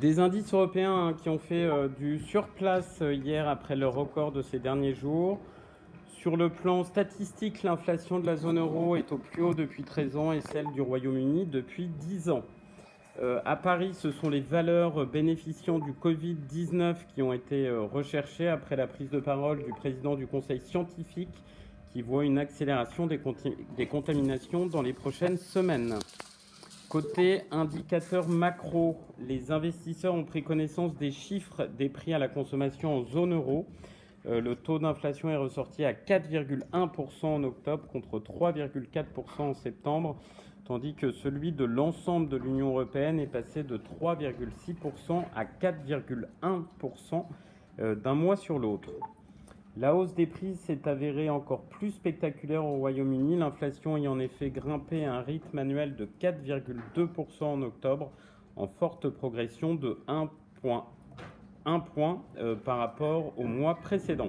Des indices européens hein, qui ont fait euh, du surplace euh, hier après le record de ces derniers jours. Sur le plan statistique, l'inflation de la zone euro est au plus haut depuis 13 ans et celle du Royaume-Uni depuis 10 ans. Euh, à Paris, ce sont les valeurs bénéficiant du Covid-19 qui ont été recherchées après la prise de parole du président du Conseil scientifique qui voit une accélération des, des contaminations dans les prochaines semaines. Côté indicateur macro, les investisseurs ont pris connaissance des chiffres des prix à la consommation en zone euro. Euh, le taux d'inflation est ressorti à 4,1% en octobre contre 3,4% en septembre, tandis que celui de l'ensemble de l'Union européenne est passé de 3,6% à 4,1% euh, d'un mois sur l'autre. La hausse des prix s'est avérée encore plus spectaculaire au Royaume-Uni, l'inflation ayant en effet grimpé à un rythme annuel de 4,2% en octobre, en forte progression de 1 point, point euh, par rapport au mois précédent.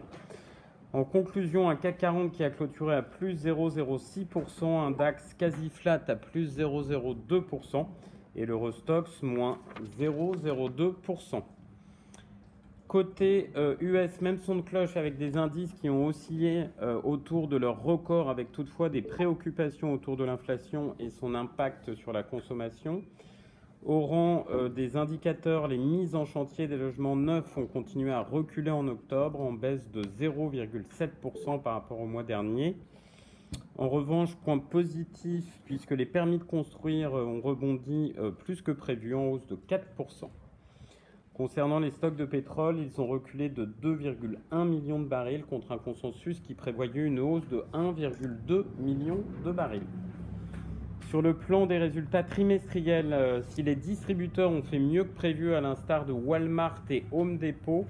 En conclusion, un CAC 40 qui a clôturé à plus 0,06%, un DAX quasi flat à plus 0,02% et l'Eurostox moins 0,02%. Côté US, euh, même son de cloche avec des indices qui ont oscillé euh, autour de leur record, avec toutefois des préoccupations autour de l'inflation et son impact sur la consommation. Au rang euh, des indicateurs, les mises en chantier des logements neufs ont continué à reculer en octobre, en baisse de 0,7% par rapport au mois dernier. En revanche, point positif, puisque les permis de construire ont rebondi plus que prévu, en hausse de 4%. Concernant les stocks de pétrole, ils ont reculé de 2,1 millions de barils contre un consensus qui prévoyait une hausse de 1,2 million de barils. Sur le plan des résultats trimestriels, euh, si les distributeurs ont fait mieux que prévu à l'instar de Walmart et Home Depot,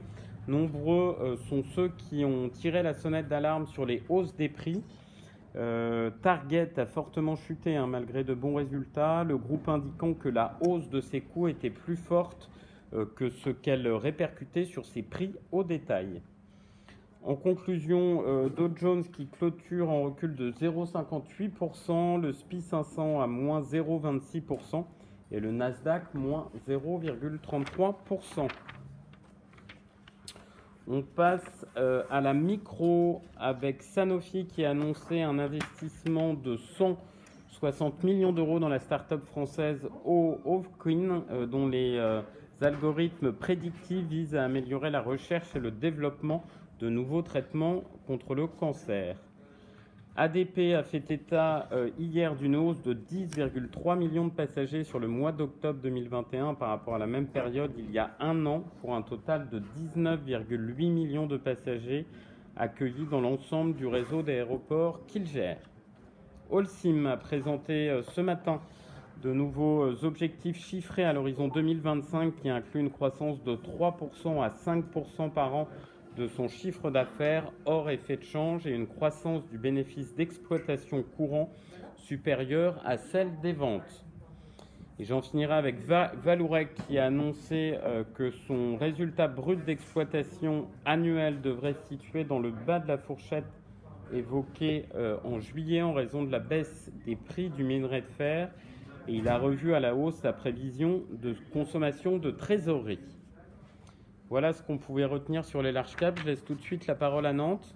nombreux euh, sont ceux qui ont tiré la sonnette d'alarme sur les hausses des prix. Euh, Target a fortement chuté hein, malgré de bons résultats, le groupe indiquant que la hausse de ses coûts était plus forte que ce qu'elle répercutait sur ses prix au détail. En conclusion, euh, Dow Jones qui clôture en recul de 0,58%, le SPI 500 à moins 0,26% et le Nasdaq moins 0,33%. On passe euh, à la micro avec Sanofi qui a annoncé un investissement de 160 millions d'euros dans la start-up française Ovqueen, dont les algorithmes prédictifs visent à améliorer la recherche et le développement de nouveaux traitements contre le cancer. ADP a fait état euh, hier d'une hausse de 10,3 millions de passagers sur le mois d'octobre 2021 par rapport à la même période il y a un an, pour un total de 19,8 millions de passagers accueillis dans l'ensemble du réseau d'aéroports qu'il gère. Holcim a présenté euh, ce matin de nouveaux euh, objectifs chiffrés à l'horizon 2025 qui incluent une croissance de 3% à 5% par an de son chiffre d'affaires hors effet de change et une croissance du bénéfice d'exploitation courant supérieure à celle des ventes. Et j'en finirai avec Valourec qui a annoncé euh, que son résultat brut d'exploitation annuel devrait se situer dans le bas de la fourchette évoquée euh, en juillet en raison de la baisse des prix du minerai de fer il a revu à la hausse sa prévision de consommation de trésorerie. Voilà ce qu'on pouvait retenir sur les large caps. Je laisse tout de suite la parole à Nantes.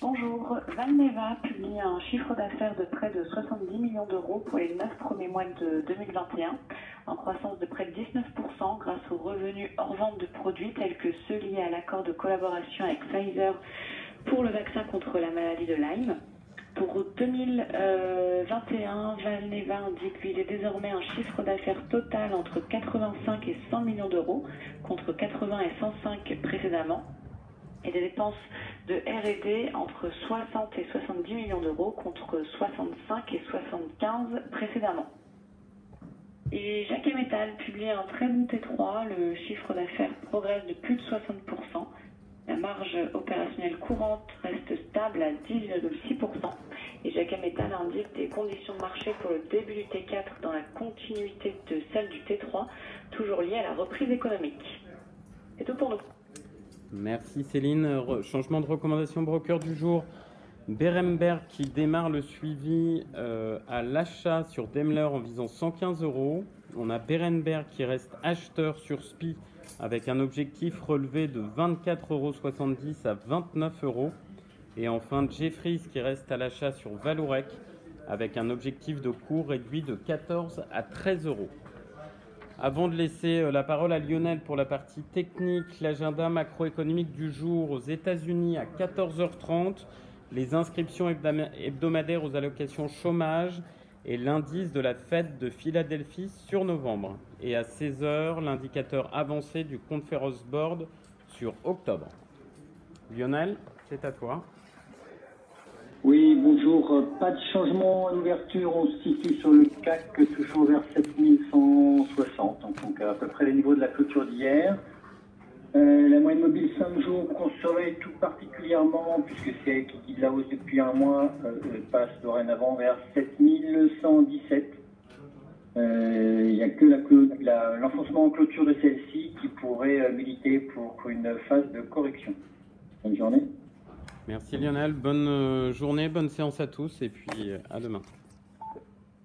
Bonjour, Valneva publie un chiffre d'affaires de près de 70 millions d'euros pour les 9 premiers mois de 2021, en croissance de près de 19% grâce aux revenus hors vente de produits tels que ceux liés à l'accord de collaboration avec Pfizer pour le vaccin contre la maladie de Lyme. Pour 2021, Valneva indique qu'il est désormais un chiffre d'affaires total entre 85 et 100 millions d'euros, contre 80 et 105 précédemment, et des dépenses de R&D entre 60 et 70 millions d'euros, contre 65 et 75 précédemment. Et Jacques Metal publie un très bon T3, le chiffre d'affaires progresse de plus de 60%, la marge opérationnelle courante reste stable à 10,6% et Jacques Metal indique des conditions de marché pour le début du T4 dans la continuité de celle du T3, toujours liées à la reprise économique. C'est tout pour nous. Merci Céline. changement de recommandation broker du jour. Beremberg qui démarre le suivi euh, à l'achat sur Daimler en visant 115 euros. On a Berenberg qui reste acheteur sur SPI avec un objectif relevé de 24,70 euros à 29 euros. Et enfin Jeffries qui reste à l'achat sur Valorec avec un objectif de cours réduit de 14 à 13 euros. Avant de laisser euh, la parole à Lionel pour la partie technique, l'agenda macroéconomique du jour aux États-Unis à 14h30, les inscriptions hebdomadaires aux allocations chômage et l'indice de la fête de Philadelphie sur novembre. Et à 16h, l'indicateur avancé du Conference Board sur octobre. Lionel, c'est à toi. Oui, bonjour. Pas de changement à l'ouverture. On se situe sur le CAC toujours vers 7160, donc à peu près les niveaux de la clôture d'hier. Euh, mobile 5 jours surveille tout particulièrement, puisque c'est qui la hausse depuis un mois, euh, passe dorénavant vers 7117. Euh, il n'y a que l'enfoncement en clôture de celle-ci qui pourrait militer pour une phase de correction. Bonne journée. Merci Lionel, bonne euh, journée, bonne séance à tous et puis euh, à demain.